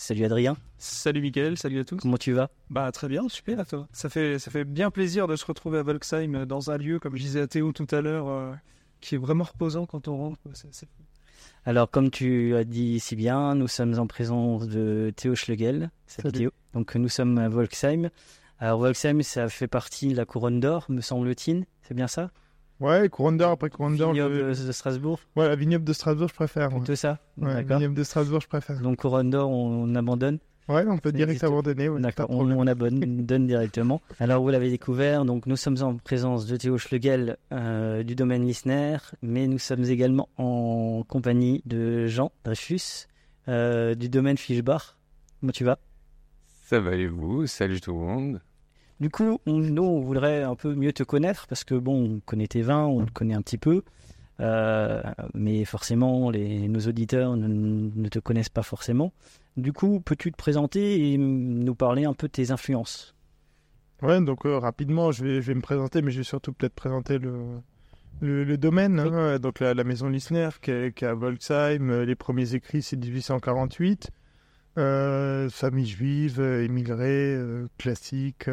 Salut Adrien. Salut Mickaël, salut à tous. Comment tu vas? Bah très bien, super à toi. Ça fait, ça fait bien plaisir de se retrouver à Volksheim dans un lieu, comme je disais à Théo tout à l'heure, euh, qui est vraiment reposant quand on rentre. Alors comme tu as dit si bien, nous sommes en présence de Théo Schlegel. Salut. Théo. Donc nous sommes à Volksheim. Alors Volksheim, ça fait partie de la couronne d'or, me semble-t-il. C'est bien ça? Ouais, couronne d'or après couronne d'or. Vignoble le- de Strasbourg, Ouais, la vignoble de Strasbourg, je préfère. Ouais, plutôt ça Ouais, D'accord. vignoble de Strasbourg, je préfère. Donc couronne d'or, on, on abandonne. Ouais, on peut Ça direct abandonner. Ouais, D'accord, on, on abonne donne directement. Alors vous l'avez découvert, donc nous sommes en présence de Théo Schlegel euh, du domaine Lissner, mais nous sommes également en compagnie de Jean Dreyfus euh, du domaine Fischbach. Comment tu vas? Ça va et vous? Salut tout le monde. Du coup, on, nous, on voudrait un peu mieux te connaître parce que bon, on connaît tes vins, on te connaît un petit peu, euh, mais forcément, les, nos auditeurs ne, ne te connaissent pas forcément. Du coup, peux-tu te présenter et nous parler un peu de tes influences? Ouais, donc euh, rapidement, je vais, je vais me présenter, mais je vais surtout peut-être présenter le, le, le domaine. hein. Donc la, la maison Lissner qui est, qui est à Volksheim, euh, les premiers écrits c'est 1848. Euh, famille juive, euh, émigrée, euh, classique,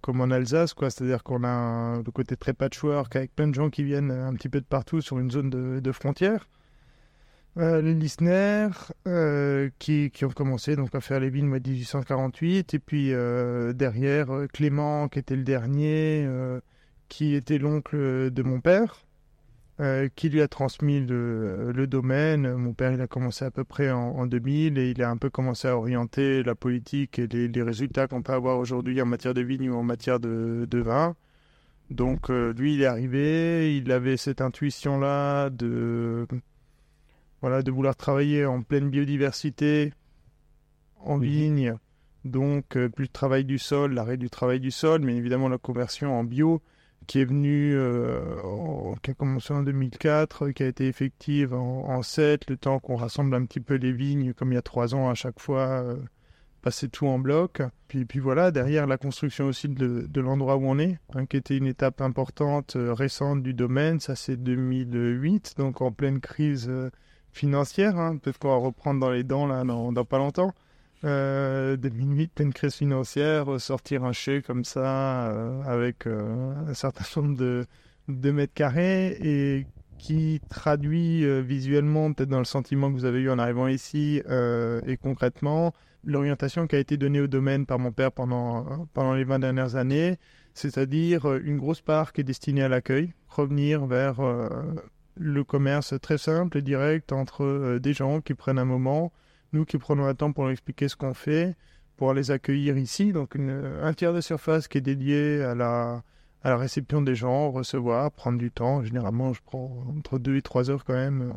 comme en Alsace, quoi. C'est-à-dire qu'on a le côté très patchwork avec plein de gens qui viennent un petit peu de partout sur une zone de, frontière. Les Lissner, qui, ont commencé donc à faire les vignes en 1848, et puis derrière Clément, qui était le dernier, qui était l'oncle de mon père, euh, qui lui a transmis le, le domaine. Mon père, il a commencé à peu près en, en 2000, et il a un peu commencé à orienter la politique et les, les résultats qu'on peut avoir aujourd'hui en matière de vigne ou en matière de, de vin. Donc euh, lui, il est arrivé, il avait cette intuition-là de voilà, de vouloir travailler en pleine biodiversité, en Oui. vigne, donc euh, plus de travail du sol, l'arrêt du travail du sol, mais évidemment la conversion en bio qui est venue, euh, qui a commencé en 2004, qui a été effective en, en 7, le temps qu'on rassemble un petit peu les vignes, comme il y a trois ans à chaque fois, euh, passer tout en bloc. Puis, puis voilà, derrière la construction aussi de, de l'endroit où on est, hein, qui était une étape importante, euh, récente du domaine, ça c'est 2008, donc en pleine crise euh, financière, hein, peut-être qu'on va reprendre dans les dents là dans pas longtemps. Euh, 2008, pleine crise financière, sortir un chai comme ça euh, avec euh, un certain nombre de, de mètres carrés et qui traduit euh, visuellement, peut-être dans le sentiment que vous avez eu en arrivant ici euh, et concrètement, l'orientation qui a été donnée au domaine par mon père pendant, pendant les 20 dernières années, c'est-à-dire euh, une grosse part qui est destinée à l'accueil, revenir vers le commerce très simple et direct entre des gens qui prennent un moment, nous qui prenons un temps pour leur expliquer ce qu'on fait, pour les accueillir ici. Donc un tiers de surface qui est dédié à la, réception des gens, recevoir, prendre du temps. Généralement, je prends entre deux et trois heures quand même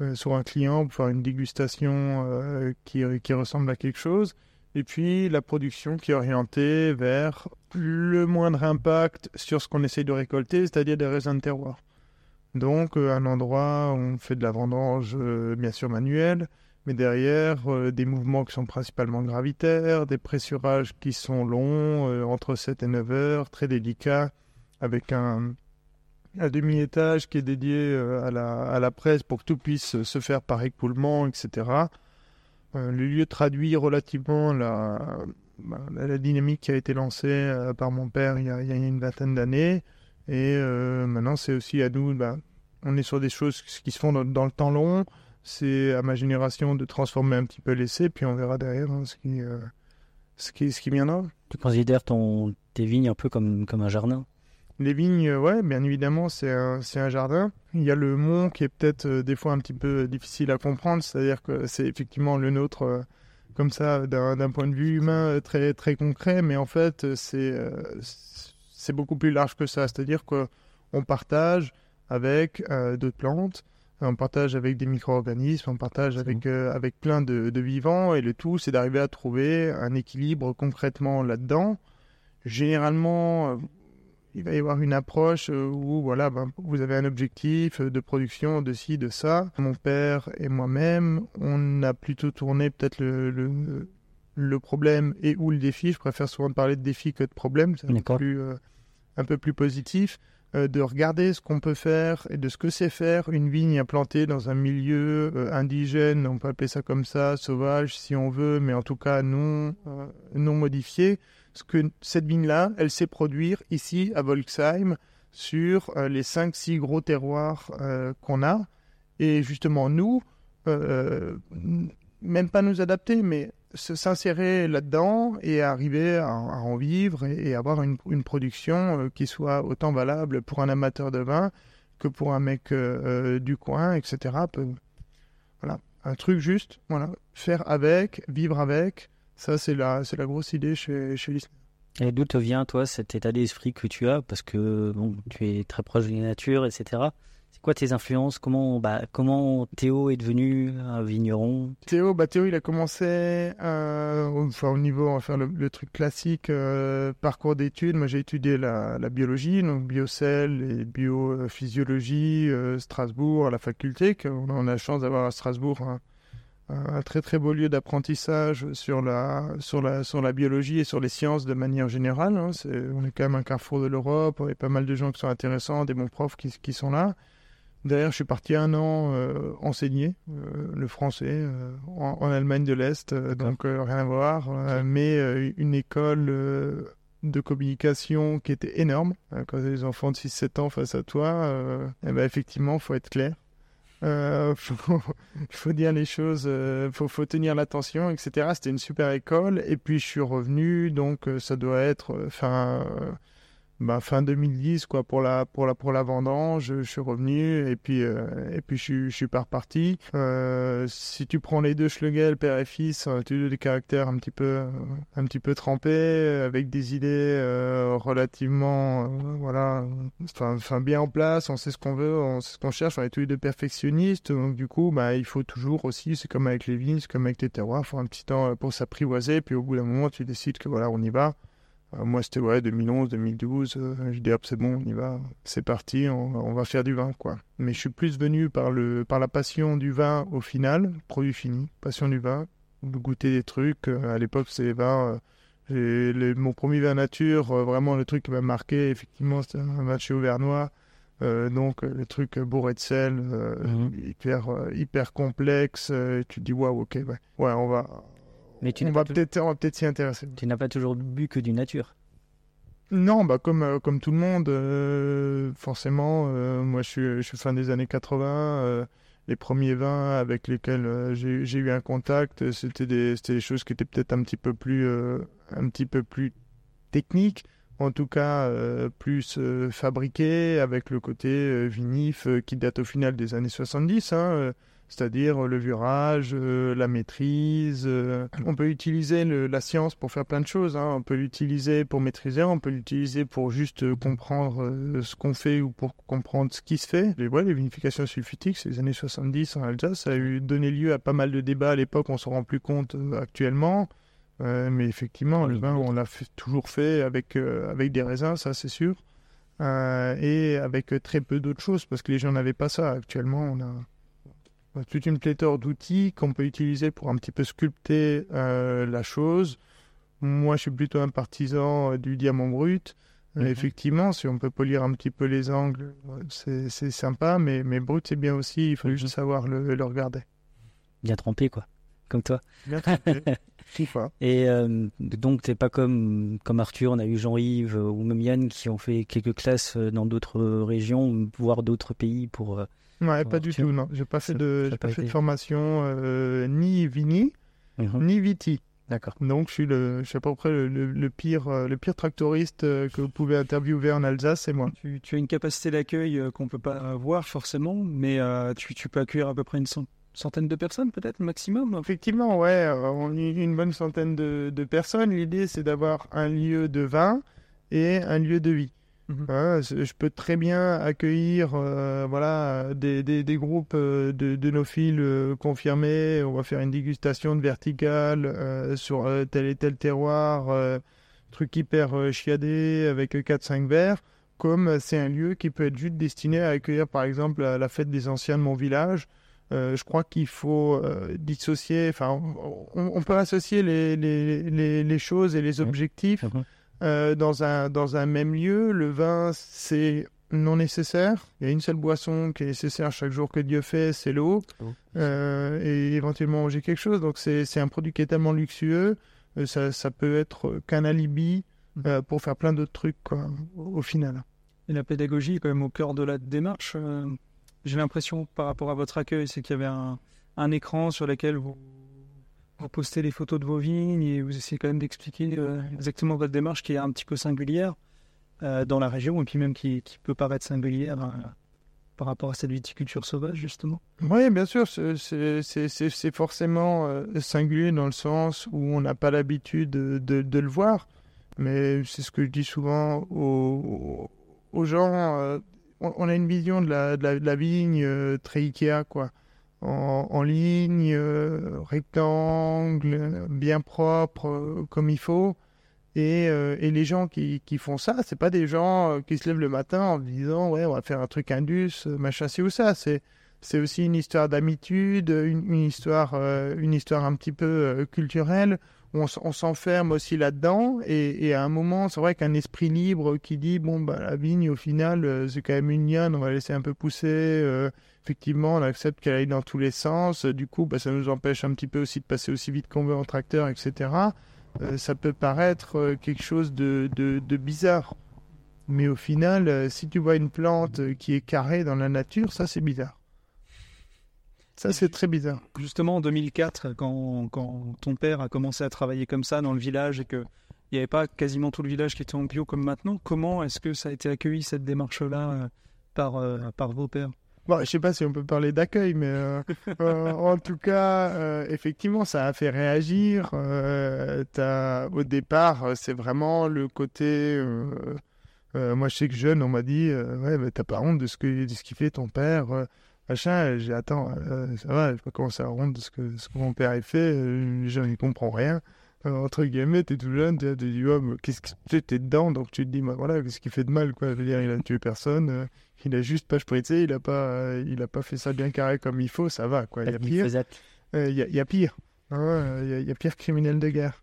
euh, sur un client pour faire une dégustation euh, qui, ressemble à quelque chose. Et puis la production qui est orientée vers le moindre impact sur ce qu'on essaye de récolter, c'est-à-dire des raisins de terroir. Donc euh, un endroit où on fait de la vendange euh, bien sûr manuelle, mais derrière euh, des mouvements qui sont principalement gravitaires, des pressurages qui sont longs, euh, entre 7 et 9 heures, très délicats, avec un, demi-étage qui est dédié euh, à, la, à la presse pour que tout puisse se faire par écoulement, etc. Le lieu traduit relativement la, bah, la, la dynamique qui a été lancée par mon père il y a, il y a une vingtaine d'années. Et maintenant, c'est aussi à nous, bah, on est sur des choses qui se font dans le temps long. C'est à ma génération de transformer un petit peu l'essai, puis on verra derrière hein, ce, qui, euh, ce, qui, ce qui viendra. Tu considères ton, tes vignes un peu comme, comme un jardin? Les vignes, euh, ouais, bien évidemment, c'est un, c'est un jardin. Il y a le mont qui est peut-être euh, des fois un petit peu difficile à comprendre, c'est-à-dire que c'est effectivement le nôtre, euh, comme ça, d'un d'un point de vue humain très, très concret, mais en fait, c'est c'est beaucoup plus large que ça. C'est-à-dire qu'on partage avec d'autres plantes, on partage avec des micro-organismes, on partage avec, euh, avec plein de, de vivants, et le tout, c'est d'arriver à trouver un équilibre concrètement là-dedans. Généralement, euh, il va y avoir une approche euh, où voilà, ben, vous avez un objectif de production de ci, de ça. Mon père et moi-même, on a plutôt tourné peut-être le, le, le problème et ou le défi. Je préfère souvent parler de défi que de problème, c'est un, peu D'accord. plus, euh, un peu plus positif. Euh, de regarder ce qu'on peut faire et de ce que c'est faire une vigne implantée dans un milieu euh, indigène, on peut appeler ça comme ça, sauvage si on veut, mais en tout cas non, euh, non modifié. Ce que cette vigne-là, elle sait produire ici à Volksheim sur les 5-6 gros terroirs qu'on a. Et justement, nous, même pas nous adapter, mais s'insérer là-dedans et arriver à, en vivre et, avoir une, production euh, qui soit autant valable pour un amateur de vin que pour un mec euh, euh, du coin, etc. voilà, un truc juste, voilà, faire avec, vivre avec, ça c'est la, c'est la grosse idée chez, chez Et d'où te vient, toi, cet état d'esprit que tu as? Parce que bon, tu es très proche de la nature, etc quoi tes influences? Comment, bah, comment Théo est devenu un vigneron? Théo, bah, Théo, il a commencé euh, au niveau, on va faire le, truc classique, euh, parcours d'études. Moi, j'ai étudié la, biologie, donc biocell et biophysiologie, euh, Strasbourg, à la faculté. On a, la chance d'avoir à Strasbourg un, très très beau lieu d'apprentissage sur la, sur, la, sur la biologie et sur les sciences de manière générale. Hein. on est quand même un carrefour de l'Europe, il y a pas mal de gens qui sont intéressants, des bons profs qui, qui sont là. D'ailleurs, je suis parti un an euh, enseigner euh, le français euh, en, Allemagne de l'Est, donc rien à voir, mais une école de communication qui était énorme. quand tu as des enfants de 6-7 ans face à toi, eh ben, effectivement, il faut être clair. Il faut, faut, dire les choses, il faut, faut, tenir l'attention, etc. C'était une super école. Et puis je suis revenu, donc ça doit être fin bah, fin 2010 quoi pour la pour la pour la vendange je, suis revenu et puis euh, et puis je, je suis pas reparti. Euh, si tu prends les deux Schlegel père et fils euh, tu as des caractères un petit peu un petit peu trempés avec des idées relativement voilà enfin bien en place on sait ce qu'on veut on sait ce qu'on cherche on est tous les deux perfectionnistes donc du coup bah il faut toujours aussi c'est comme avec les vignes c'est comme avec les terroirs faut un petit temps pour s'apprivoiser puis au bout d'un moment tu décides que voilà on y va. euh, moi, c'était ouais, 2011, 2012. je dis, hop, c'est bon, on y va. C'est parti, on, va faire du vin, quoi. Mais je suis plus venu par, le, par la passion du vin au final, produit fini, passion du vin, goûter des trucs. Euh, à l'époque, c'est les vins. Euh, mon premier vin nature, vraiment le truc qui m'a marqué, effectivement, c'était un vin chez Auvernois. donc le truc bourré de sel, mhm. hyper, hyper complexe. tu te dis, waouh, ok, ouais. ouais, on va mais tu on, va peut-être, peut s'y intéresser. Tu n'as pas toujours bu que du nature Non, bah comme, euh, comme tout le monde, euh, forcément, euh, moi je suis, je suis fin des années 80. les premiers vins avec lesquels j'ai, eu un contact, c'était des, c'était des choses qui étaient peut-être un petit peu plus, un petit peu plus techniques en tout cas plus fabriquées, avec le côté vinif qui date au final des années 70. Hein, c'est-à-dire le virage, euh, la maîtrise. Euh, on peut utiliser la science pour faire plein de choses. Hein. On peut l'utiliser pour maîtriser, on peut l'utiliser pour juste euh, comprendre ce qu'on fait ou pour comprendre ce qui se fait. Les, ouais, les vinifications sulfitiques, c'est les années 70 en Alsace, ça a eu donné lieu à pas mal de débats à l'époque, on s'en rend plus compte actuellement. mais effectivement, on l'a toujours fait avec, avec des raisins, ça c'est sûr. et avec très peu d'autres choses, parce que les gens n'avaient pas ça. Actuellement, toute une pléthore d'outils qu'on peut utiliser pour un petit peu sculpter euh, la chose. Moi, je suis plutôt un partisan euh, du diamant brut. Mhm. Effectivement, si on peut polir un petit peu les angles, c'est sympa, mais, mais brut, c'est bien aussi. Il faut juste savoir le, le, regarder. Bien trempé, quoi. Comme toi. Bien trempé. Et euh, donc, c'est pas comme, comme Arthur, on a eu Jean-Yves ou même Yann qui ont fait quelques classes dans d'autres régions, voire d'autres pays pour Ouais, pas du tout, non. J'ai pas fait de, pas, fait de formation euh, ni vini, ni viti. D'accord. Donc je suis le, je suis à peu près le, pire, euh, le pire tractoriste euh, que vous pouvez interviewer en Alsace, c'est moi. Tu, tu, as une capacité d'accueil qu'on peut pas voir forcément, mais tu, tu, peux accueillir à peu près une centaine de personnes peut-être maximum? Effectivement, ouais, on une bonne centaine de, de personnes. L'idée c'est d'avoir un lieu de vin et un lieu de vie. Mhm. Hein, je peux très bien accueillir euh, voilà, des, des, groupes euh, de, de nos fils euh, confirmés. On va faire une dégustation de verticale sur tel et tel terroir, truc hyper chiadé avec 4-5 verres. Comme c'est un lieu qui peut être juste destiné à accueillir par exemple la, fête des anciens de mon village. je crois qu'il faut dissocier, enfin, on, peut associer les, les, les, les, choses et les objectifs. Euh, dans, un, dans un même lieu. Le vin, c'est non nécessaires. Il y a une seule boisson qui est nécessaire chaque jour que Dieu fait, c'est l'eau. L'eau. Euh, et éventuellement manger quelque chose. Donc c'est un produit qui est tellement luxueux, euh, ça, ça peut être qu'un alibi euh, pour faire plein d'autres trucs quoi, au, final. Et la pédagogie est quand même au cœur de la démarche. J'ai l'impression, par rapport à votre accueil, c'est qu'il y avait un, un écran sur lequel vous, vous postez les photos de vos vignes et vous essayez quand même d'expliquer euh, exactement votre démarche qui est un petit peu singulière euh, dans la région et puis même qui, peut paraître singulière euh, par rapport à cette viticulture sauvage, justement. Oui, bien sûr, c'est- forcément singulier dans le sens où on n'a pas l'habitude de, le voir. Mais c'est ce que je dis souvent aux, gens. on, a une vision de la, la, vigne très Ikea, quoi. En, ligne, euh, rectangle, bien propre, euh, comme il faut. Et, euh, et les gens qui, qui font ça, c'est pas des gens qui se lèvent le matin en disant ouais on va faire un truc indus, machin ci ou ça. C'est c'est aussi une histoire d'habitude, une, histoire, une histoire un petit peu culturelle. On, s'enferme aussi là-dedans. Et, à un moment, c'est vrai qu'un esprit libre qui dit bon, bah, la vigne, au final, c'est quand même une liane, on va laisser un peu pousser. Effectivement, on accepte qu'elle aille dans tous les sens. Du coup, bah, ça nous empêche un petit peu aussi de passer aussi vite qu'on veut en tracteur, etc. Euh, ça peut paraître euh, quelque chose de, de, de bizarre. Mais au final, euh, si tu vois une plante qui est carrée dans la nature, ça c'est bizarre. Ça c'est très bizarre. Justement, en 2004, quand, quand ton père a commencé à travailler comme ça dans le village et que il n'y avait pas quasiment tout le village qui était en bio comme maintenant, comment est-ce que ça a été accueilli, cette démarche-là, par, par vos pères? Bon, je sais pas si on peut parler d'accueil, mais euh, euh, en tout cas, euh, effectivement, ça a fait réagir. Au départ, c'est vraiment le côté. moi, je sais que jeune, on m'a dit, ouais, mais t'as pas honte de ce que de ce qu'il fait ton père, machin. J'ai attends, ça va, je vais pas à avoir honte de ce que ce que mon père a fait. Je n'y comprends rien. Euh, entre guillemets, t'es tout jeune, tu te dis, oh, qu'est-ce que tu t'es dedans, donc tu te dis, bah, voilà, qu'est-ce qu'il fait de mal, quoi. Je veux dire, il a tué personne. euh, il a juste pas spritzé, il a pas, euh, il a pas fait ça bien carré comme il faut, ça va quoi. Il y a pire. Euh, il y, a- il y a pire, Hein, il y, a- il y a pire criminel de guerre.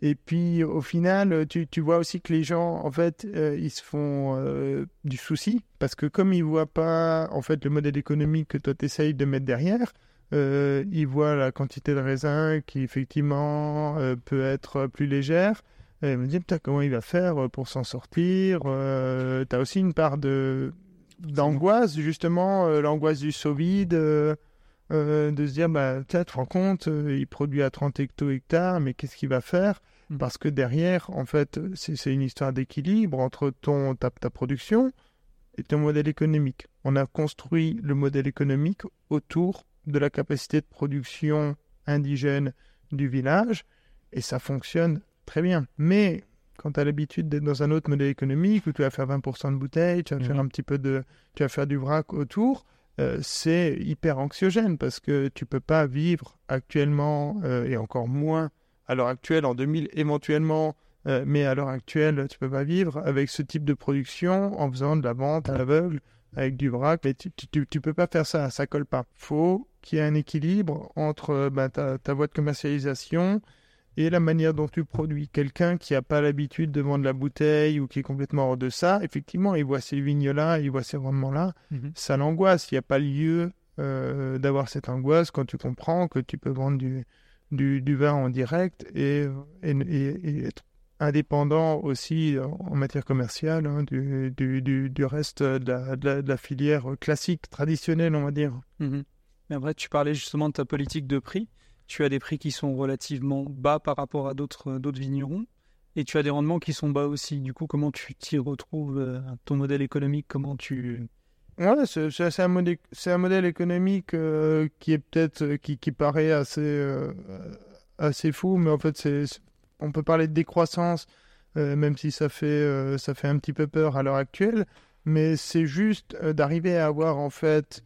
Et puis au final, tu, tu vois aussi que les gens, en fait, ils se font du souci parce que comme ils voient pas, en fait, le modèle économique que toi t'essayes de mettre derrière, euh, ils voient la quantité de raisin qui effectivement euh, peut être plus légère. Et ils me disent, putain, comment il va faire pour s'en sortir euh, T'as aussi une part de d'angoisse, justement, euh, l'angoisse du saut vide, euh, euh, de se dire, bah, tu te rends compte, euh, il produit à 30 hecto-hectares, mais qu'est-ce qu'il va faire? Mm. Parce que derrière, en fait, c'est c'est une histoire d'équilibre entre ton, ta, ta production et ton modèle économique. On a construit le modèle économique autour de la capacité de production indigène du village, et ça fonctionne très bien. Mais quand tu as l'habitude d'être dans un autre modèle économique où tu vas faire 20% de bouteilles, tu vas faire Mhm. un petit peu de, tu vas faire du vrac autour, euh, c'est hyper anxiogène parce que tu peux pas vivre actuellement euh, et encore moins à l'heure actuelle en 2000 éventuellement, euh, mais à l'heure actuelle tu peux pas vivre avec ce type de production en faisant de la vente à l'aveugle avec du vrac. Mais tu, tu, tu- peux pas faire ça, ça colle pas. Faut qu'il y ait un équilibre entre euh, bah, ta, ta voie de commercialisation et la manière dont tu produis. Quelqu'un qui n'a pas l'habitude de vendre la bouteille ou qui est complètement hors de ça, effectivement, il voit ces vignes-là, il voit ces rendements-là, Mhm. ça l'angoisse. Il n'y a pas lieu euh, d'avoir cette angoisse quand tu comprends que tu peux vendre du, du, du vin en direct et, et, et- et être indépendant aussi en matière commerciale hein, du, du, du, du reste de la, de la- de la filière classique, traditionnelle, on va dire. Mhm. Mais après, tu parlais justement de ta politique de prix. Tu as des prix qui sont relativement bas par rapport à d'autres vignerons. Et tu as des rendements qui sont bas aussi. Du coup, comment tu t'y retrouves euh, ton modèle économique? Comment tu... Ouais, c'est un, modèle, c'est un modèle économique euh, qui est peut-être euh, qui, qui paraît assez euh, assez fou, mais en fait c'est- on peut parler de décroissance, euh, même si ça fait euh, ça fait un petit peu peur à l'heure actuelle, mais c'est juste euh, d'arriver à avoir en fait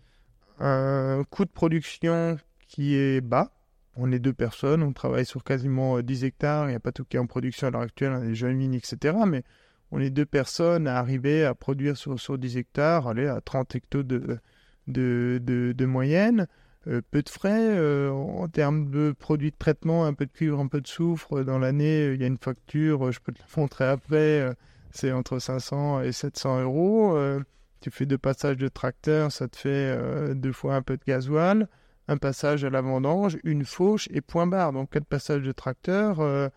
un coût de production qui est bas. On est deux personnes, on travaille sur quasiment euh, 10 hectares, il n'y a pas tout qui est en production à l'heure actuelle, on des jeunes vignes, etc. Mais on est deux personnes à arriver à produire sur, sur 10 hectares, aller à 30 hectos de, de, de moyenne. Euh, peu de frais euh, en termes de produits de traitement, un peu de cuivre, un peu de soufre. Dans l'année, euh, il y a une facture, euh, je peux te la montrer après, euh, c'est entre 500 et 700 euros. Euh, tu fais deux passages de tracteur, ça te fait euh, deux fois un peu de gasoil, un passage à la vendange, une fauche et point barre. Donc quatre passages de tracteur. euh,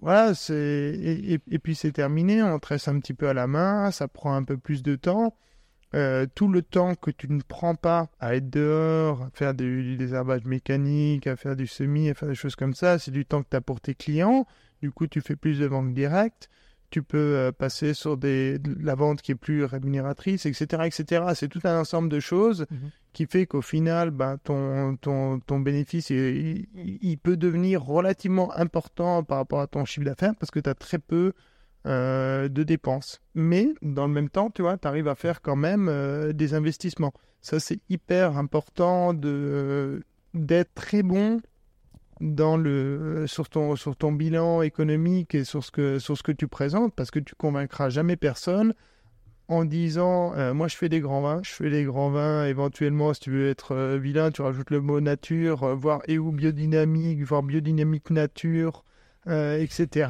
voilà, c'est et puis c'est terminé. On tresse un petit peu à la main, ça prend un peu plus de temps. Euh, tout le temps que tu ne prends pas à être dehors, à faire du, du désherbage mécanique, à faire du semis, à faire des choses comme ça, c'est du temps que tu as pour tes clients. Du coup, tu fais plus de ventes directes. Tu peux euh, passer sur des, de la vente qui est plus rémunératrice, etc. etc. C'est tout un ensemble de choses Mhm. qui fait qu'au final, ben, ton, ton, ton bénéfice, il, il- il peut devenir relativement important par rapport à ton chiffre d'affaires parce que tu as très peu euh, de dépenses. Mais dans le même temps, tu vois, tu arrives à faire quand même euh, des investissements. Ça, c'est hyper important de d'être très bon dans le sur ton sur ton bilan économique et sur ce que sur ce que tu présentes parce que tu convaincras jamais personne en disant euh, moi je fais des grands vins, je fais des grands vins éventuellement si tu veux être euh, vilain, tu rajoutes le mot nature, euh, voire et ou biodynamique, voire biodynamique nature, euh, etc.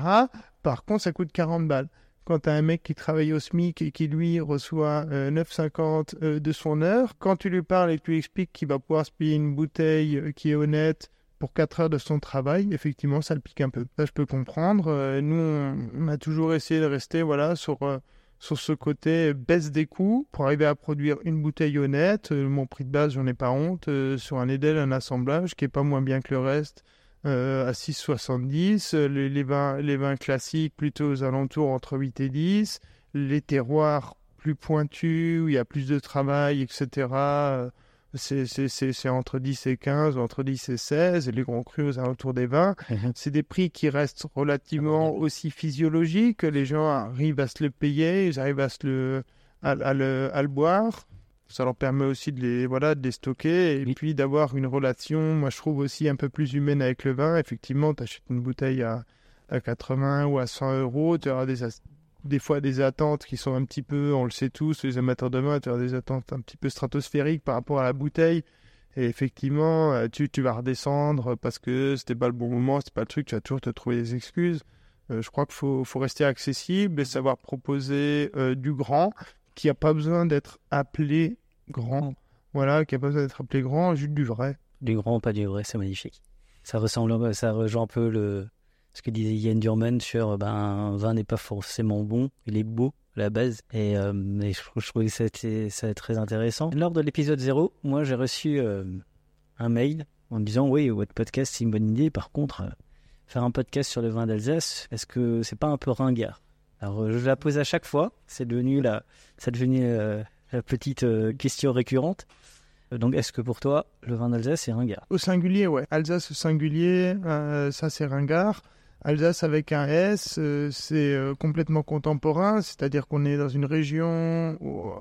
Par contre, ça coûte 40 balles. Quand tu as un mec qui travaille au SMIC et qui lui reçoit euh, 9,50 euh, de son heure, quand tu lui parles et que tu lui expliques qu'il va pouvoir se payer une bouteille euh, qui est honnête pour 4 heures de son travail, effectivement, ça le pique un peu. Ça, je peux comprendre. Euh, nous, on, a toujours essayé de rester voilà, sur, euh, ce côté baisse des coûts pour arriver à produire une bouteille honnête. Euh, mon prix de base, j'en ai pas honte. Euh, sur un Edel, un assemblage qui est pas moins bien que le reste euh, à 6,70. Euh, Les, les, vins, les vins classiques plutôt aux alentours entre 8 et 10. Les terroirs plus pointus, où il y a plus de travail, etc. euh, C'est c'est- c'est- c'est entre 10 et 15, ou entre 10 et 16. Et les grands crus aux alentours des 20. C'est des prix qui restent relativement aussi physiologiques. Les gens arrivent à se le payer, ils arrivent à, se le, à, à le, à le boire. Ça leur permet aussi de les, voilà, de les stocker et Oui. puis d'avoir une relation, moi je trouve aussi un peu plus humaine avec le vin. Effectivement, tu achètes une bouteille à, à 80 ou à 100 euros, tu auras des, as- des fois des attentes qui sont un petit peu, on le sait tous, les amateurs de vin, tu auras des attentes un petit peu stratosphériques par rapport à la bouteille. Et effectivement, euh, tu, tu vas redescendre parce que c'était pas le bon moment, c'était pas le truc, tu vas toujours te trouver des excuses. Euh, je crois qu'il faut, faut rester accessible et savoir proposer euh, du grand qui a pas besoin d'être appelé grand. Voilà, qui a pas besoin d'être appelé grand, juste du vrai. Du grand, pas du vrai, c'est magnifique. Ça ressemble, ça rejoint un peu le, ce que disait Yann Durman sur ben, un vin n'est pas forcément bon, il est beau à la base. Et, euh, et je, je trouvais que c'était ça très intéressant. Lors de l'épisode 0, moi j'ai reçu euh, un mail en me disant Oui, votre podcast c'est une bonne idée, par contre, euh, faire un podcast sur le vin d'Alsace, est-ce que c'est pas un peu ringard? Alors euh, je la pose à chaque fois, c'est devenu la, c'est devenu euh, la petite euh, question récurrente. Donc est-ce que pour toi, le vin d'Alsace c'est ringard? Au singulier, ouais. Alsace au singulier, ça c'est ringard. Alsace avec un S, c'est complètement contemporain, c'est-à-dire qu'on est dans une région où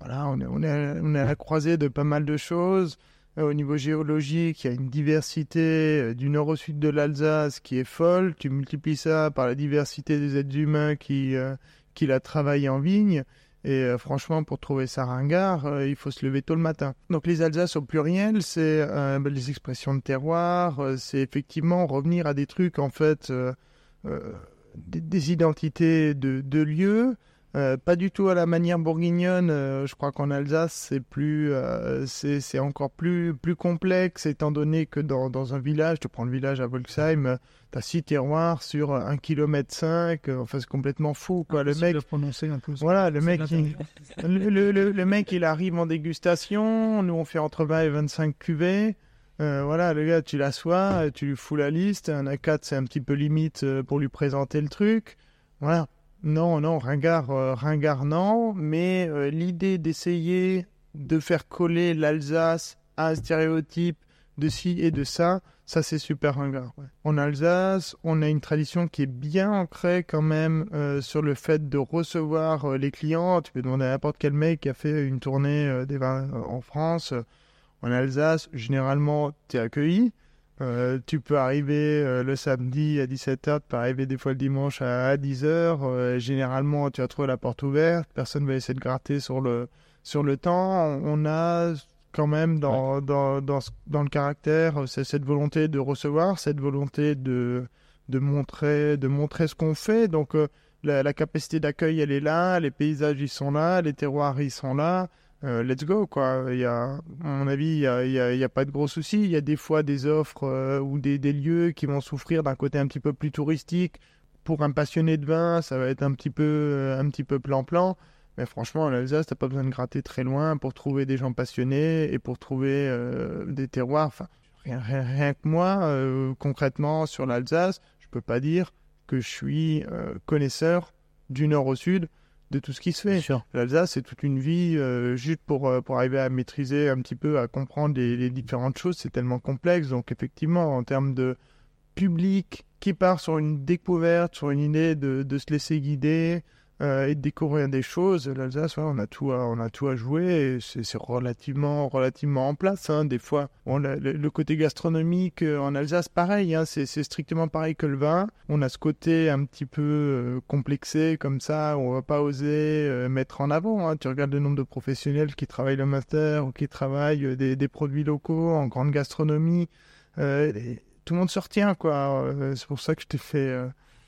voilà, on est, est, on est à la croisée de pas mal de choses. Euh, au niveau géologique, il y a une diversité euh, du nord au sud de l'Alsace qui est folle. Tu multiplies ça par la diversité des êtres humains qui, euh, qui la travaillent en vigne. Et franchement, pour trouver ça ringard, il faut se lever tôt le matin. Donc les Alsaces au pluriel, c'est les expressions de terroir, c'est effectivement revenir à des trucs, en fait, des, des identités de, de lieux. Euh, pas du tout à la manière bourguignonne. euh, je crois qu'en Alsace, c'est plus, euh, c'est encore plus, plus complexe, étant donné que dans, dans un village, tu prends le village à Volksheim, tu as six terroirs sur un kilomètre cinq. euh, Enfin, c'est complètement fou, quoi. Le mec, de prononcer un peu. voilà, le mec, il, le, le- le- le mec, il arrive en dégustation. Nous, on fait entre 20 et 25 cuvées. Euh, voilà, le gars, tu l'assois, tu lui fous la liste. Un A4, c'est un petit peu limite pour lui présenter le truc. Voilà. Non, non, ringard, euh, ringard, non. Mais euh, l'idée d'essayer de faire coller l'Alsace à un stéréotype de ci et de ça, ça, c'est super ringard. En Alsace, on a une tradition qui est bien ancrée quand même euh, sur le fait de recevoir les clients. Tu peux demander à n'importe quel mec qui a fait une tournée des vins en France. en Alsace, généralement, tu es accueilli. Euh, tu peux arriver euh, le samedi à 17h, tu peux arriver des fois le dimanche à, 10h. généralement, tu as trouvé la porte ouverte, personne va essayer de gratter sur le, sur le temps. On a quand même dans, dans, dans, le caractère euh, cette volonté de recevoir, cette volonté de, de, montrer, de montrer ce qu'on fait. Donc, euh, la, la capacité d'accueil, elle est là, les paysages, ils sont là, les terroirs, ils sont là. Euh, let's go, quoi. Il y a, à mon avis, il n'y a, a, a pas de gros soucis. Il y a des fois des offres euh, ou des, des lieux qui vont souffrir d'un côté un petit peu plus touristique. Pour un passionné de vin, ça va être un petit peu euh, un petit peu plan-plan. Mais franchement, en Alsace, t'as pas besoin de gratter très loin pour trouver des gens passionnés et pour trouver des terroirs. Enfin, rien, rien, rien que moi, concrètement, sur l'Alsace, je peux pas dire que je suis connaisseur du nord au sud de tout ce qui se fait. L'Alsace, c'est toute une vie euh, juste pour, euh, pour arriver à maîtriser un petit peu, à comprendre les, les différentes choses. C'est tellement complexe. Donc, effectivement, en termes de public qui part sur une découverte, sur une idée de, de se laisser guider euh, et de découvrir des choses, l'Alsace, on, a tout à, on a tout à jouer c'est relativement, relativement en place. hein. Des fois, le, le- côté gastronomique euh, en Alsace, pareil, hein, c'est strictement pareil que le vin. On a ce côté un petit peu euh, complexé comme ça, on va pas oser euh, mettre en avant. hein. Tu regardes le nombre de professionnels qui travaillent le master ou qui travaillent des, produits locaux en grande gastronomie. Tout le monde se retient, quoi. C'est pour ça que je t'ai fait,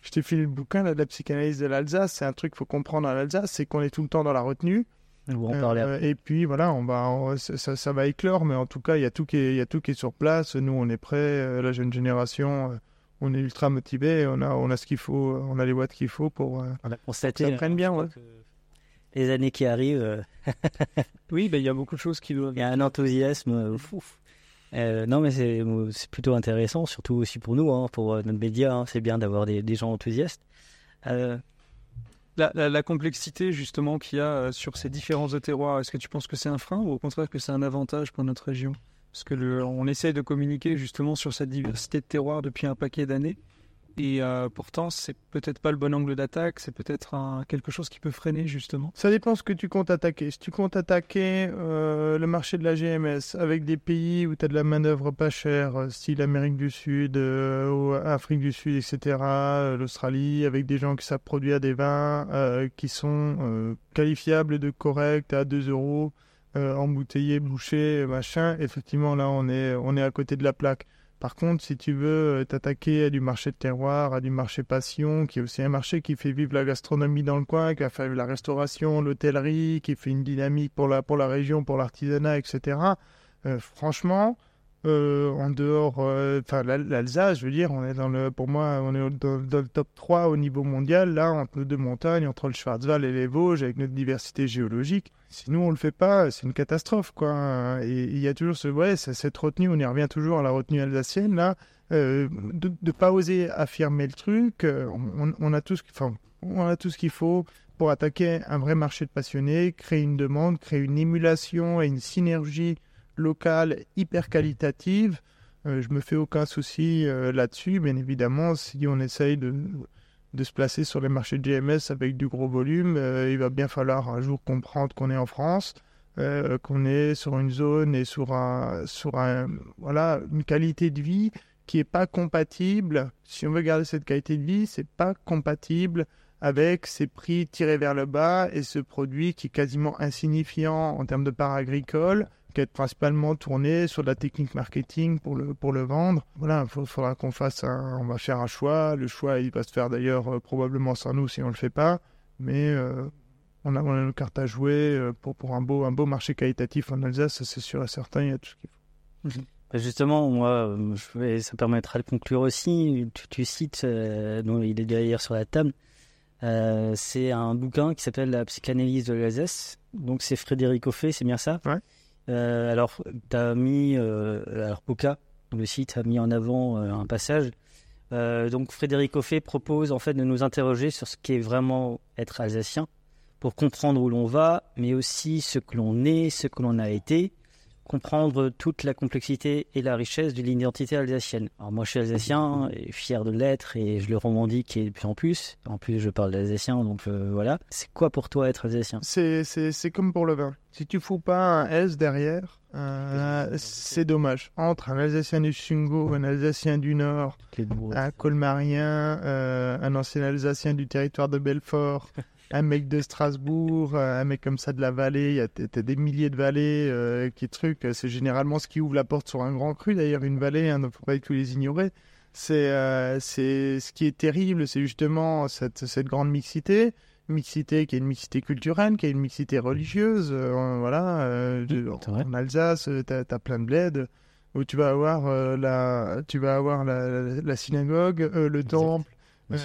je t'ai fait le bouquin là, de la psychanalyse de l'Alsace. C'est un truc qu'il faut comprendre à l'Alsace, c'est qu'on est tout le temps dans la retenue. On Euh, après. et puis voilà, on va, on- ça, va éclore, mais en tout cas, il y a tout qui est, il y a tout qui est sur place. Nous, on est prêts. euh, la jeune génération, euh, on est ultra motivés. On a, on a ce qu'il faut, on a les watts qu'il faut pour. On a constaté ça prenne bien, ouais. que les années qui arrivent, Oui, ben, il y a beaucoup de choses qui doivent. il y a un enthousiasme fou. Euh, non, mais c'est plutôt intéressant, surtout aussi pour nous, hein, pour euh, notre média. hein, c'est bien d'avoir des, gens enthousiastes. Euh, La, complexité justement qu'il y a sur ces différents terroirs, est-ce que tu penses que c'est un frein ou au contraire que c'est un avantage pour notre région? Parce que le, on essaye de communiquer justement sur cette diversité de terroirs depuis un paquet d'années. Et euh, pourtant, c'est peut-être pas le bon angle d'attaque, c'est peut-être quelque chose qui peut freiner justement. Ça dépend ce que tu comptes attaquer. Si tu comptes attaquer euh, le marché de la GMS avec des pays où tu as de la main-d'œuvre pas chère, euh, style Amérique du Sud, euh, ou Afrique du Sud, etc., l'Australie, avec des gens qui savent produire des vins qui sont qualifiables de corrects à 2 euros, embouteillés, bouchés, machin, effectivement, là, on est, on est à côté de la plaque. Par contre, si tu veux euh, t'attaquer à du marché de terroir, à du marché passion, qui est aussi un marché qui fait vivre la gastronomie dans le coin, qui a fait la restauration, l'hôtellerie, qui fait une dynamique pour la, pour la région, pour l'artisanat, etc. euh, franchement, euh, en dehors, euh, enfin l'Al- l'Alsace, je veux dire, on est dans le, pour moi, on est dans, le top 3 au niveau mondial, là, entre nos deux montagnes, entre le Schwarzwald et les Vosges, avec notre diversité géologique. Si nous, on le fait pas, c'est une catastrophe, quoi. Et il y a toujours ce, ouais, cette retenue, on y revient toujours à la retenue alsacienne, là, euh, de ne pas oser affirmer le truc. On, on a tout ce, enfin, on a tout ce qu'il faut pour attaquer un vrai marché de passionnés, créer une demande, créer une émulation et une synergie locale hyper qualitative. Euh, je me fais aucun souci euh, là-dessus. Bien évidemment, si on essaye de, se placer sur les marchés de GMS avec du gros volume, euh, il va bien falloir un jour comprendre qu'on est en France, euh, qu'on est sur une zone et sur un, sur un, voilà, une qualité de vie qui est pas compatible. Si on veut garder cette qualité de vie, c'est pas compatible avec ces prix tirés vers le bas et ce produit qui est quasiment insignifiant en termes de part agricole, qui est principalement tourné sur de la technique marketing pour le, pour le vendre. Voilà, il faudra qu'on fasse un, on va faire un choix. Le choix, il va se faire d'ailleurs euh, probablement sans nous si on le fait pas. Mais euh, on, a, on a nos cartes à jouer euh, pour, pour un, beau, un beau marché qualitatif en Alsace, c'est sûr et certain, il y a tout ce qu'il faut. Bah, Justement, moi, euh, je vais- ça permettra de conclure aussi. Tu, tu cites, euh, dont il est d'ailleurs sur la table, euh, c'est un bouquin qui s'appelle La psychanalyse de l'Alsace. Donc c'est Frédéric Offet, c'est bien ça? Ouais. Euh, alors, tu as mis, euh, le site a mis en avant euh, un passage. Donc Frédéric Offet propose en de nous interroger sur ce qu'est vraiment être alsacien pour comprendre où l'on va, mais aussi ce que l'on est, ce que l'on a été, comprendre toute la complexité et la richesse de l'identité alsacienne. Alors moi je suis alsacien et fier de l'être et je le revendique et de plus en plus. En plus je parle d'alsacien donc euh, voilà. C'est quoi pour toi être alsacien? C'est comme pour le vin. Si tu fous pas un S derrière, euh, c'est dommage. Entre un Alsacien du Sungo, un Alsacien du Nord, un Colmarien, euh, un ancien Alsacien du territoire de Belfort, un mec de Strasbourg, euh, un mec comme ça de la vallée, il y a t'as des milliers de vallées euh, qui trucs, c'est généralement ce qui ouvre la porte sur un grand cru d'ailleurs, une vallée, hein, donc faut pas tous les ignorer. C'est euh, c'est ce qui est terrible, c'est justement cette, cette grande mixité, mixité qui est une mixité culturelle, qui est une mixité religieuse. euh, voilà, euh, de- en Alsace, tu as, plein de bleds où tu vas avoir euh, la, tu vas avoir la, la- la synagogue, euh, le Exact. temple.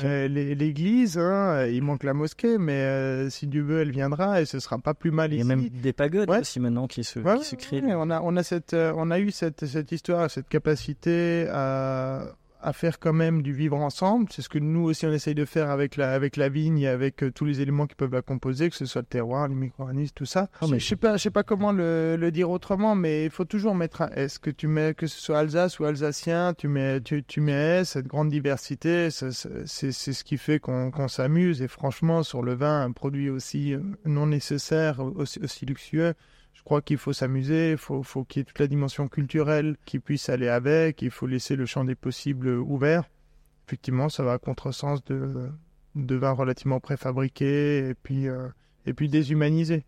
Euh, l'é- l'église. hein, il manque la mosquée, mais euh, si Dieu veut, elle viendra et ce sera pas plus mal Il y a ici. même des pagodes Ouais. aussi maintenant qui se, Ouais, qui se créent. ouais, on a, on a cette, euh, on a eu cette, cette histoire, cette capacité à, à faire quand même du vivre ensemble. C'est ce que nous aussi on essaye de faire avec la, avec la vigne et avec euh, tous les éléments qui peuvent la composer, que ce soit le terroir, les micro-organismes, tout ça. Ah, je, mais- je sais pas, je sais pas comment le, le dire autrement, mais il faut toujours mettre un S. Que tu mets, que ce soit Alsace ou Alsacien, tu mets, tu, tu mets S, cette grande diversité, c'est c'est ce qui fait qu'on qu'on s'amuse. Et franchement, sur le vin, un produit aussi euh, non nécessaire, aussi, aussi luxueux, crois qu'il faut s'amuser, il faut, faut qu'il y ait toute la dimension culturelle qui puisse aller avec, il faut laisser le champ des possibles ouvert. Effectivement, ça va à contresens de, de vins relativement préfabriqués et puis, euh, et puis déshumanisés.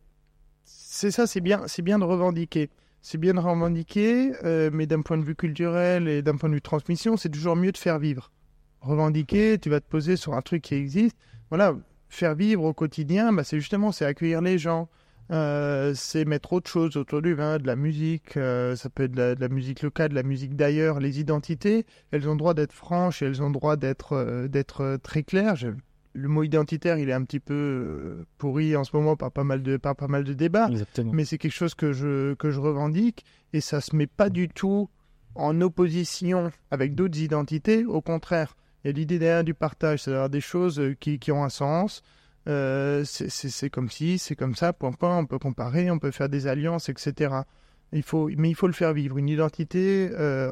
C'est ça, c'est bien, c'est bien de revendiquer. C'est bien de revendiquer, euh, mais d'un point de vue culturel et d'un point de vue transmission, c'est toujours mieux de faire vivre. Revendiquer, tu vas te poser sur un truc qui existe. Voilà, faire vivre au quotidien, bah, c'est justement, c'est accueillir les gens. Euh, c'est mettre autre chose autour du vin, de la musique, euh, ça peut être de la, de la musique locale, de la musique d'ailleurs. Les identités, elles ont droit d'être franches, elles ont droit d'être euh, d'être très claires. Je- Le mot identitaire, il est un petit peu pourri en ce moment par pas mal de, par pas mal de débats, Exactement. mais c'est quelque chose que je, que je revendique et ça se met pas du tout en opposition avec d'autres identités. Au contraire, il y a l'idée derrière du partage, c'est-à-dire des choses qui, qui ont un sens. Euh, c'est- comme si, c'est comme ça, point point, on peut comparer, on peut faire des alliances, etc. Il faut, mais il faut le faire vivre. Une identité euh,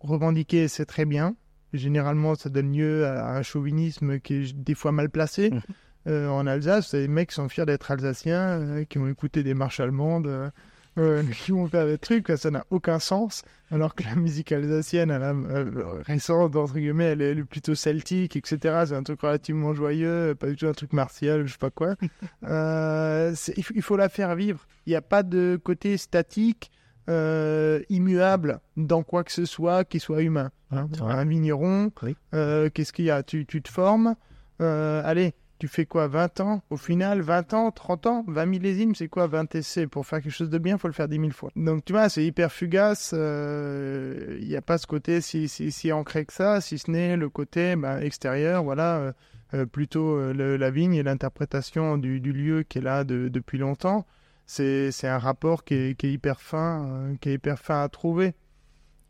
revendiquée, c'est très bien. Généralement, ça donne lieu à un chauvinisme qui est des fois mal placé. Mhm. Euh, en Alsace, les mecs sont fiers d'être alsaciens, qui ont écouté des marches allemandes, euh, euh, qui vont faire des trucs, ça n'a aucun sens. Alors que la musique alsacienne, elle a, euh, récente, entre guillemets, elle est, plutôt celtique, etc. C'est un truc relativement joyeux, pas du tout un truc martial, je sais pas quoi. Euh, il, faut, il faut la faire vivre. Il n'y a pas de côté statique, euh, immuable dans quoi que ce soit qui soit humain. hein. Un vigneron, Oui. euh, qu'est-ce qu'il y a? Tu, tu te formes, euh, allez, tu fais quoi 20 ans Au final, 20 ans, 30 ans, 20 millésimes, c'est quoi 20 essais Pour faire quelque chose de bien, il faut le faire 10 000 fois. Donc tu vois, c'est hyper fugace. euh, Il n'y a pas ce côté si, si, si ancré que ça, si ce n'est le côté bah, extérieur, voilà, euh, euh, plutôt euh, la vigne et l'interprétation du, lieu qui est là de- depuis longtemps. C'est un rapport qui est, hyper fin, euh, qui est hyper fin à trouver.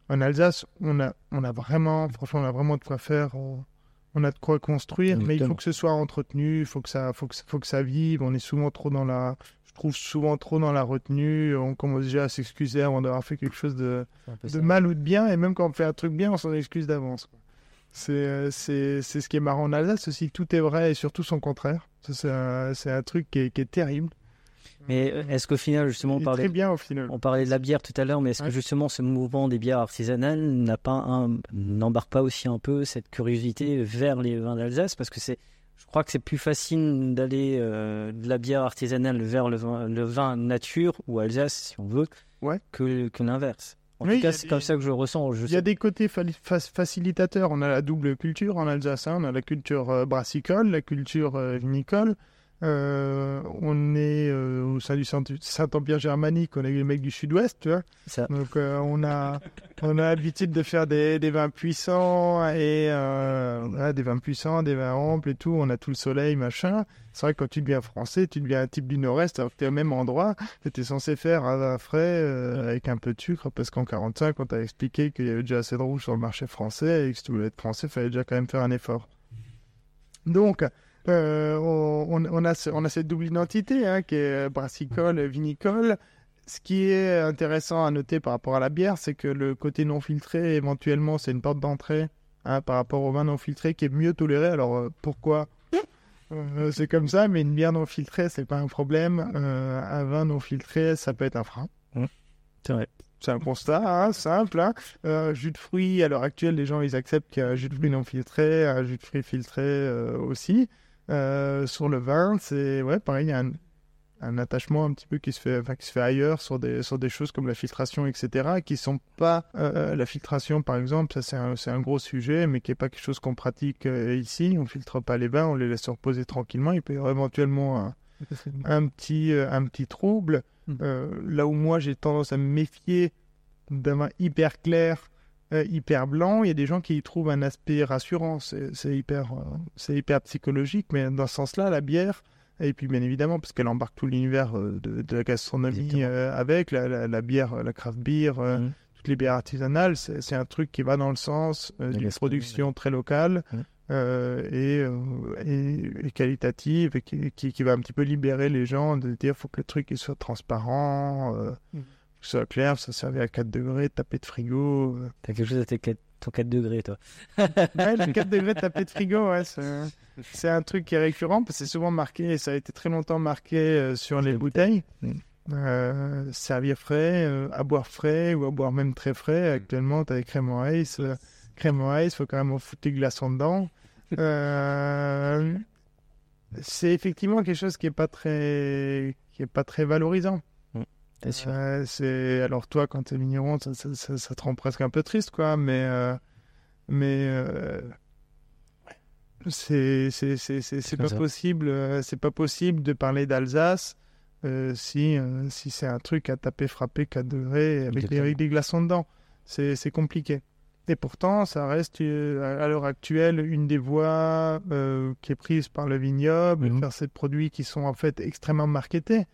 En Alsace, on a, vraiment, franchement, on a vraiment de quoi faire. On a de quoi construire, mais il faut que ce soit entretenu, il faut que ça, faut que, faut que ça vive. On est souvent trop dans la, je trouve souvent trop dans la retenue. On commence déjà à s'excuser avant d'avoir fait quelque chose de, de mal ou de bien, et même quand on fait un truc bien, on s'en excuse d'avance. C'est euh, c'est c'est ce qui est marrant en Alsace aussi, tout est vrai et surtout son contraire. Ça, C'est un, c'est un truc qui est, qui est terrible. Mais euh, est-ce qu'au final, justement, on parlait, très bien au final. on parlait de la bière tout à l'heure, mais est-ce Ouais. que justement ce mouvement des bières artisanales n'a pas un, n'embarque pas aussi un peu cette curiosité vers les vins d'Alsace? Parce que c'est, je crois que c'est plus facile d'aller euh, de la bière artisanale vers le vin, le vin nature ou Alsace, si on veut, Ouais. que, que l'inverse. En Oui, tout cas, c'est des- comme ça que je le ressens. Il y a des côtés fa- fa- facilitateurs. On a la double culture en Alsace. hein. On a la culture euh, brassicole, la culture euh, vinicole. Euh, on est euh, au sein du Saint- Saint-Empire germanique. On est les mecs du sud-ouest, tu vois. ça. Donc euh, on a on a l'habitude de faire des, des vins puissants et voilà, des vins puissants, des vins amples et tout. On a tout le soleil, machin. C'est vrai que quand tu deviens français, tu deviens un type du Nord-Est, alors que tu es au même endroit. Tu es censé faire un vin frais avec un peu de sucre, parce qu'en 45, on t'a expliqué qu'il y avait déjà assez de rouge sur le marché français et que si tu voulais être français, il fallait déjà quand même faire un effort. Donc, euh, on, a ce- on a cette double identité hein, qui est brassicole, vinicole. Ce qui est intéressant à noter par rapport à la bière, c'est que le côté non filtré, éventuellement, c'est une porte d'entrée hein, par rapport au vin non filtré qui est mieux toléré. Alors euh, pourquoi? Euh, C'est comme ça, mais une bière non filtrée, c'est pas un problème. Un vin non filtré, ça peut être un frein. C'est vrai. C'est un constat hein, simple. hein. Euh, jus de fruits, à l'heure actuelle, les gens ils acceptent qu'il y a un jus de fruits non filtré, un jus de fruits filtré euh, aussi. Euh, sur le vin, c'est ouais, pareil, il y a un, un attachement un petit peu qui se fait, enfin, qui se fait ailleurs sur des, sur des choses comme la filtration, etc., qui sont pas euh, la filtration, par exemple, ça c'est un, c'est un gros sujet, mais qui est pas quelque chose qu'on pratique euh, ici. On filtre pas les vins, on les laisse se reposer tranquillement. Il peut y avoir éventuellement un, un petit, euh, un petit trouble. Euh, là où moi j'ai tendance à me méfier d'un vin hyper clair, euh, hyper blanc, il y a des gens qui y trouvent un aspect rassurant. C'est hyper, euh, c'est hyper psychologique, mais dans ce sens-là, la bière, et puis bien évidemment, parce qu'elle embarque tout l'univers euh, de, de la gastronomie avec, la, la- la bière, la craft beer, toutes les bières artisanales, c'est un truc qui va dans le sens euh, d'une production très locale euh, et, euh, et, et qualitative et qui, qui, qui va un petit peu libérer les gens de dire faut que le truc il soit transparent, Mhm. Que ce soit clair, ça servait à 4 degrés, tapé de frigo. euh. T'as quelque chose à tes quatre- ton 4 degrés, toi. Ouais, le 4 degrés tapé de frigo, ouais, c'est un truc qui est récurrent parce que c'est souvent marqué, et ça a été très longtemps marqué euh, sur les les bouteilles. Euh, servir frais, euh, à boire frais ou à boire même très frais. Actuellement, tu as des crèmes en ice. euh, crème en ice, faut quand même en foutre les glaçons dedans. C'est effectivement quelque chose qui est pas très, qui est pas très valorisant. C'est alors toi quand t'es vigneron, ça, ça, ça- ça te rend presque un peu triste, quoi. Mais euh, mais euh, c'est c'est c'est c'est c'est comme pas possible. euh, c'est pas possible de parler d'Alsace euh, si si c'est un truc à taper frapper 4 degrés avec des, Exactement. avec des glaçons dedans. C'est c'est compliqué. Et pourtant, ça reste à l'heure actuelle une des voies qui est prise par le vignoble, Mhm. faire ces produits qui sont en fait extrêmement marketés.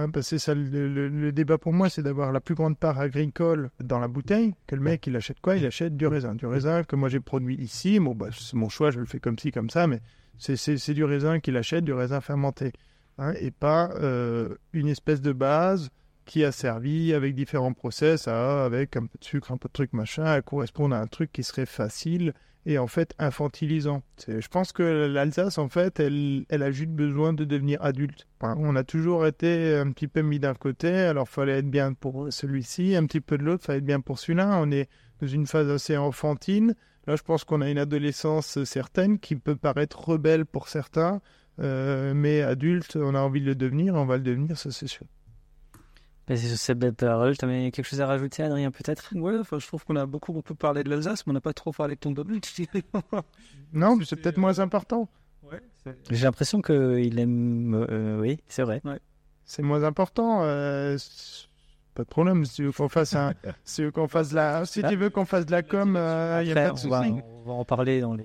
Hein, parce que ça, le, le- le débat pour moi, c'est d'avoir la plus grande part agricole dans la bouteille. Que le mec, il achète quoi? Il achète du raisin. Du raisin que moi j'ai produit ici. Bon, bah, c'est mon choix, je le fais comme ci, comme ça, mais c'est- c'est c'est du raisin qu'il achète, du raisin fermenté. Hein, et pas euh, une espèce de base qui a servi avec différents process, à, avec un peu de sucre, un peu de truc machin, à correspondre à un truc qui serait facile et en fait infantilisant. Je pense que l'Alsace, en fait, elle, elle a juste besoin de devenir adulte. On a toujours été un petit peu mis d'un côté, alors fallait être bien pour celui-ci, un petit peu de l'autre, fallait être bien pour celui-là. On est dans une phase assez enfantine. Là, je pense qu'on a une adolescence certaine qui peut paraître rebelle pour certains, euh, mais adulte, on a envie de le devenir, on va le devenir, ça c'est sûr. Bah, c'est sur cette belle parole. T'avais quelque chose à rajouter, Adrien, peut-être? Ouais, enfin, je trouve qu'on a beaucoup, on peut parler de l'Alsace, mais on n'a pas trop parlé de ton domaine. Non, mais c'est peut-être moins important. ouais, c'est- J'ai l'impression qu'il aime. euh, oui, c'est vrai. C'est moins important. euh, c'est- pas de problème. Si tu veux qu'on fasse un, si tu veux qu'on fasse de la, si tu veux qu'on fasse de la com, il n'y a pas de on, va, souci. on va en parler dans les...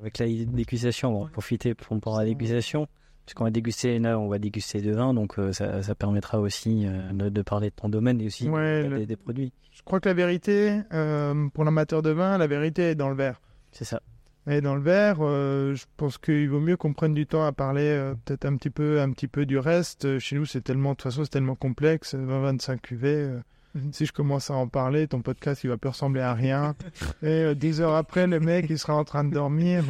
avec la dégustation. On va en profiter pour pendant la dégustation. Puisqu'on va déguster, là, on va déguster de vin, donc euh, ça, ça permettra aussi euh, de, de parler de ton domaine et aussi Ouais, des, le- des produits. Je crois que la vérité, euh, pour l'amateur de vin, la vérité est dans le verre. C'est ça. Et dans le verre, euh, je pense qu'il vaut mieux qu'on prenne du temps à parler euh, peut-être un petit peu, un petit peu du reste. Euh, Chez nous, c'est tellement, de toute façon, c'est tellement complexe. 20-25 cuvées. Mhm. Si je commence à en parler, ton podcast, il va plus ressembler à rien. Et euh, dix heures après, le mec, il sera en train de dormir.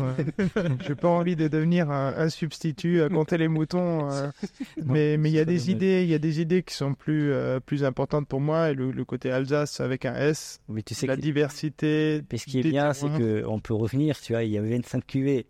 euh, J'ai pas envie de devenir un, un substitut à compter les moutons. euh, mais mais il y a des idées, il y a des idées qui sont plus euh, plus importantes pour moi. Et le, le côté Alsace avec un S, Mais tu sais la que diversité. mais ce qui est bien, c'est qu'on peut revenir. Tu vois, il y avait 25 cuvées.